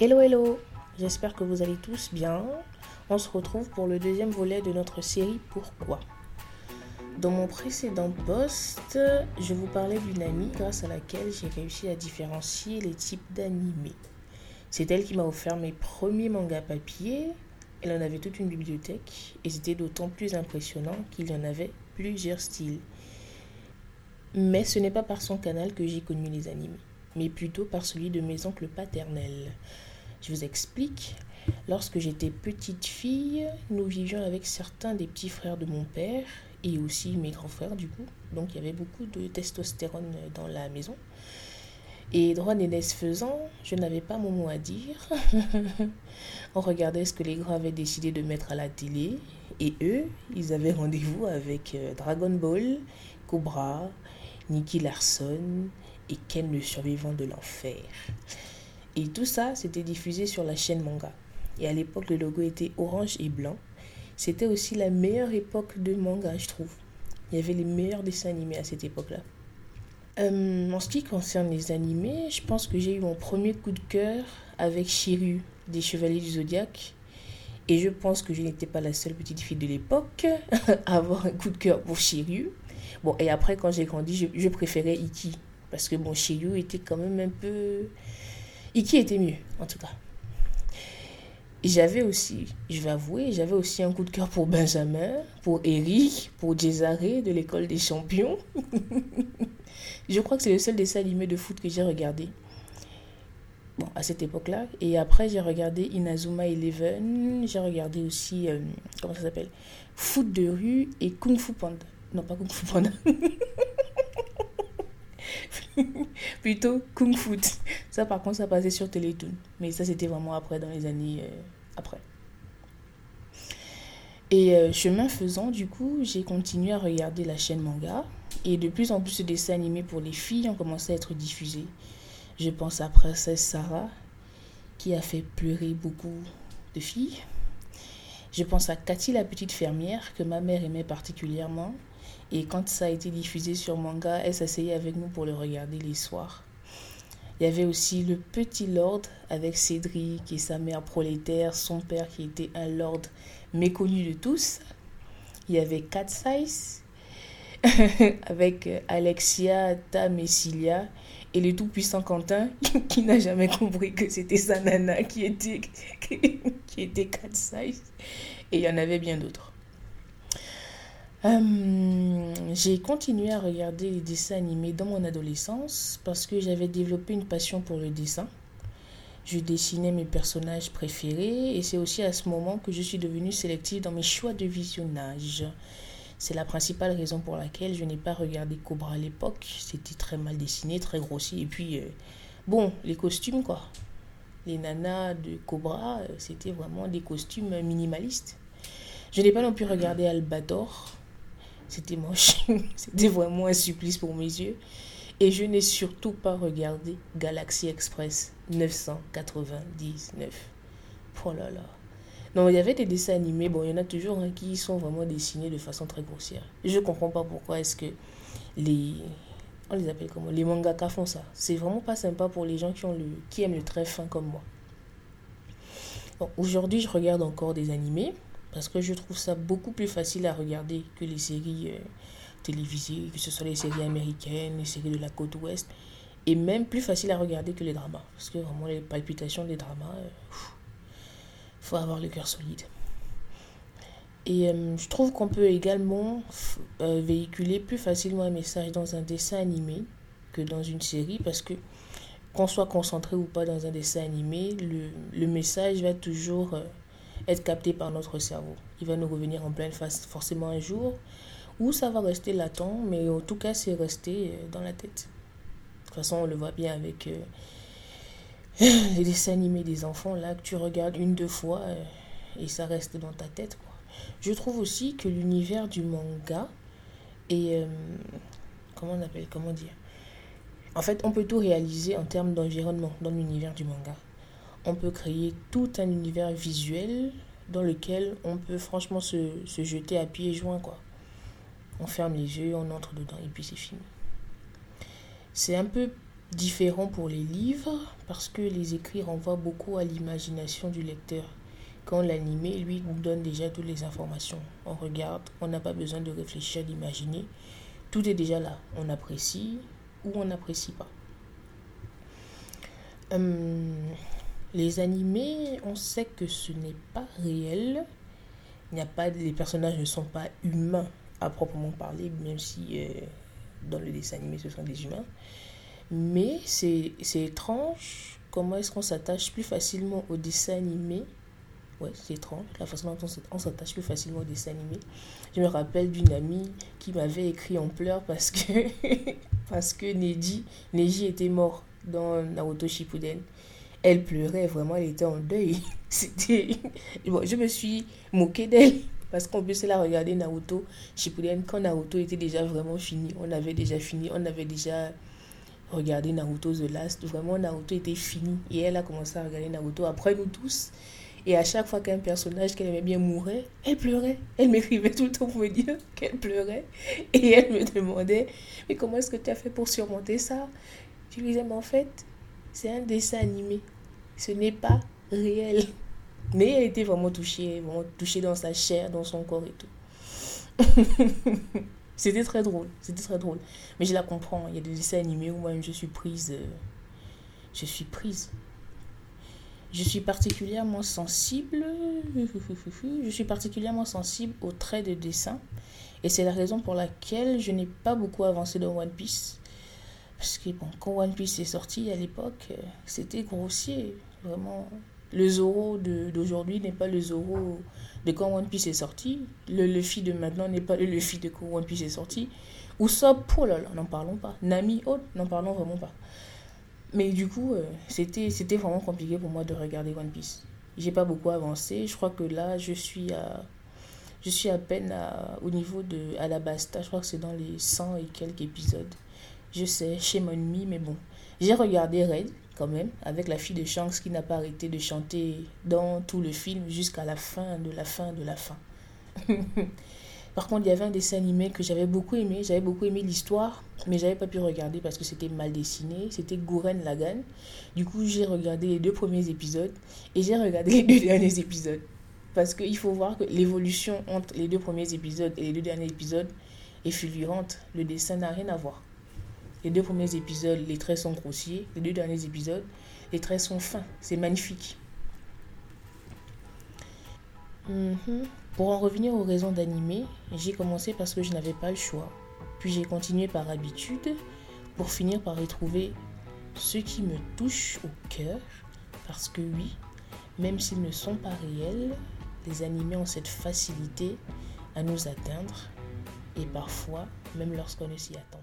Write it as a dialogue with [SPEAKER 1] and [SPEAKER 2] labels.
[SPEAKER 1] Hello hello, j'espère que vous allez tous bien. On se retrouve pour le deuxième volet de notre série Pourquoi. Dans mon précédent post, je vous parlais d'une amie grâce à laquelle j'ai réussi à différencier les types d'animés. C'est elle qui m'a offert mes premiers mangas papier. Elle en avait toute une bibliothèque et c'était d'autant plus impressionnant qu'il y en avait plusieurs styles. Mais ce n'est pas par son canal que j'ai connu les animés, mais plutôt par celui de mes oncles paternels. Je vous explique. Lorsque j'étais petite fille, nous vivions avec certains des petits frères de mon père et aussi mes grands frères du coup. Donc il y avait beaucoup de testostérone dans la maison. Et droit d'aînesse faisant, je n'avais pas mon mot à dire. On regardait ce que les grands avaient décidé de mettre à la télé. Et eux, ils avaient rendez-vous avec euh, Dragon Ball, Cobra, Nicky Larson et Ken le survivant de l'enfer. Et tout ça, c'était diffusé sur la chaîne manga. Et à l'époque, le logo était orange et blanc. C'était aussi la meilleure époque de manga, je trouve. Il y avait les meilleurs dessins animés à cette époque-là. Euh, en ce qui concerne les animés, je pense que j'ai eu mon premier coup de cœur avec Shiryu des Chevaliers du Zodiaque. Et je pense que je n'étais pas la seule petite fille de l'époque à avoir un coup de cœur pour Shiryu. Bon, et après, quand j'ai grandi, je, je, préférais Iki. Parce que bon, Shiryu était quand même un peu. Iki était mieux, en tout cas. J'avais aussi, je vais avouer, j'avais aussi un coup de cœur pour Benjamin, pour Eric, pour Cesare de l'école des champions. je crois que c'est le seul dessin animé de foot que j'ai regardé. Bon, à cette époque-là. Et après, j'ai regardé Inazuma Eleven. J'ai regardé aussi, euh, comment ça s'appelle? Foot de rue et Kung Fu Panda. Non, pas Kung Fu Panda. Plutôt Kung Fu. Ça, par contre, ça passait sur Télétoon. Mais ça, c'était vraiment après, dans les années euh, après. Et euh, chemin faisant, du coup, j'ai continué à regarder la chaîne manga. Et de plus en plus de dessins animés pour les filles ont commencé à être diffusés. Je pense à Princesse Sarah, qui a fait pleurer beaucoup de filles. Je pense à Cathy la petite fermière, que ma mère aimait particulièrement. Et quand ça a été diffusé sur manga, elle s'asseyait avec nous pour le regarder les soirs. Il y avait aussi le petit lord avec Cédric et sa mère prolétaire, son père qui était un lord méconnu de tous. Il y avait Cat Size avec Alexia, Tam et Cilia et le tout-puissant Quentin qui n'a jamais compris que c'était sa nana qui était, qui était Cat Size. Et il y en avait bien d'autres. Euh, j'ai continué à regarder les dessins animés dans mon adolescence parce que j'avais développé une passion pour le dessin. Je dessinais mes personnages préférés et c'est aussi à ce moment que je suis devenue sélective dans mes choix de visionnage. C'est la principale raison pour laquelle je n'ai pas regardé Cobra à l'époque. C'était très mal dessiné, très grossier. Et puis, euh, bon, les costumes, quoi. Les nanas de Cobra, euh, c'était vraiment des costumes minimalistes. Je n'ai pas non plus regardé Albator c'était moche. C'était vraiment un supplice pour mes yeux. Et je n'ai surtout pas regardé Galaxy Express 999. Oh là là. Non, il y avait des dessins animés. Bon, il y en a toujours hein, qui sont vraiment dessinés de façon très grossière. Je comprends pas pourquoi est-ce que les. On les appelle comment Les mangaka font ça. C'est vraiment pas sympa pour les gens qui, ont le, qui aiment le très fin comme moi. Aujourd'hui, je regarde encore des animés. Parce que je trouve ça beaucoup plus facile à regarder que les séries euh, télévisées, que ce soit les séries américaines, les séries de la côte ouest. Et même plus facile à regarder que les dramas. Parce que vraiment, les palpitations des dramas, il euh, faut avoir le cœur solide. Et euh, je trouve qu'on peut également véhiculer plus facilement un message dans un dessin animé que dans une série. Parce que qu'on soit concentré ou pas dans un dessin animé, le, le message va toujours être capté par notre cerveau. Il va nous revenir en pleine face forcément un jour, ou ça va rester latent, mais en tout cas, c'est resté euh, dans la tête. De toute façon, on le voit bien avec euh, les dessins animés des enfants, là, que tu regardes une, deux fois, euh, et ça reste dans ta tête. Quoi. Je trouve aussi que l'univers du manga est... comment on appelle Comment dire? En fait, on peut tout réaliser en termes d'environnement dans l'univers du manga on peut créer tout un univers visuel dans lequel on peut franchement se, jeter à pieds joints. Quoi. On ferme les yeux, on entre dedans et puis c'est fini. C'est un peu différent pour les livres parce que les écrits renvoient beaucoup à l'imagination du lecteur. Quand l'animé, lui, nous donne déjà toutes les informations. On regarde, on n'a pas besoin de réfléchir, d'imaginer. Tout est déjà là. On apprécie ou on n'apprécie pas. Hum, les animés, on sait que ce n'est pas réel. Il n'y a pas, les personnages ne sont pas humains à proprement parler, même si euh, dans le dessin animé ce sont des humains. Mais c'est étrange comment est-ce qu'on s'attache plus facilement au dessin animé. Ouais, c'est étrange, la façon dont on s'attache plus facilement au dessin animé. Je me rappelle d'une amie qui m'avait écrit en pleurs parce que, parce que Neji, Neji était mort dans Naruto Shippuden. Elle pleurait, vraiment, elle était en deuil. C'était... Bon, je me suis moquée d'elle parce qu'on peut la regarder Naruto Shippuden quand Naruto était déjà vraiment fini. On avait déjà fini, on avait déjà regarder Naruto The Last. Vraiment, Naruto était fini. Et elle a commencé à regarder Naruto après nous tous. Et à chaque fois qu'un personnage qu'elle aimait bien mourait, elle pleurait. Elle m'écrivait tout le temps pour me dire qu'elle pleurait. Et elle me demandait, mais comment est-ce que tu as fait pour surmonter ça Je lui disais, mais en fait, c'est un dessin animé. Ce n'est pas réel. Mais elle était vraiment touchée, vraiment touchée dans sa chair, dans son corps et tout. C'était très drôle, c'était très drôle. Mais je la comprends, il y a des dessins animés où moi-même je suis prise. Euh, je suis prise. Je suis particulièrement sensible. Je suis particulièrement sensible aux traits de dessin. Et c'est la raison pour laquelle je n'ai pas beaucoup avancé dans One Piece. Parce que bon, quand One Piece est sorti à l'époque, euh, c'était grossier. Vraiment, le Zoro d'aujourd'hui n'est pas le Zoro de quand One Piece est sorti. Le Luffy de maintenant n'est pas le Luffy de quand One Piece est sorti. Usopp, oh là là, n'en parlons pas. Nami, oh, n'en parlons vraiment pas. Mais du coup, euh, c'était c'était vraiment compliqué pour moi de regarder One Piece. J'ai pas beaucoup avancé. Je crois que là, je suis à, je suis à peine au niveau de Alabasta. Je crois que c'est dans les 100 et quelques épisodes. Je sais, chez mon ennemi, mais bon. J'ai regardé Red, quand même, avec la fille de Shanks qui n'a pas arrêté de chanter dans tout le film jusqu'à la fin de la fin de la fin. Par contre, il y avait un dessin animé que j'avais beaucoup aimé. J'avais beaucoup aimé l'histoire, mais j'avais pas pu regarder parce que c'était mal dessiné. C'était Gouren Lagan. Du coup, j'ai regardé les deux premiers épisodes et j'ai regardé les deux derniers épisodes. Parce qu'il faut voir que l'évolution entre les deux premiers épisodes et les deux derniers épisodes est fulgurante. Le dessin n'a rien à voir. Les deux premiers épisodes, les traits sont grossiers. Les deux derniers épisodes, les traits sont fins. C'est magnifique. Mhm. Pour en revenir aux raisons d'animer, j'ai commencé parce que je n'avais pas le choix. Puis j'ai continué par habitude pour finir par retrouver ce qui me touche au cœur. Parce que oui, même s'ils ne sont pas réels, les animés ont cette facilité à nous atteindre. Et parfois, même lorsqu'on ne s'y attend.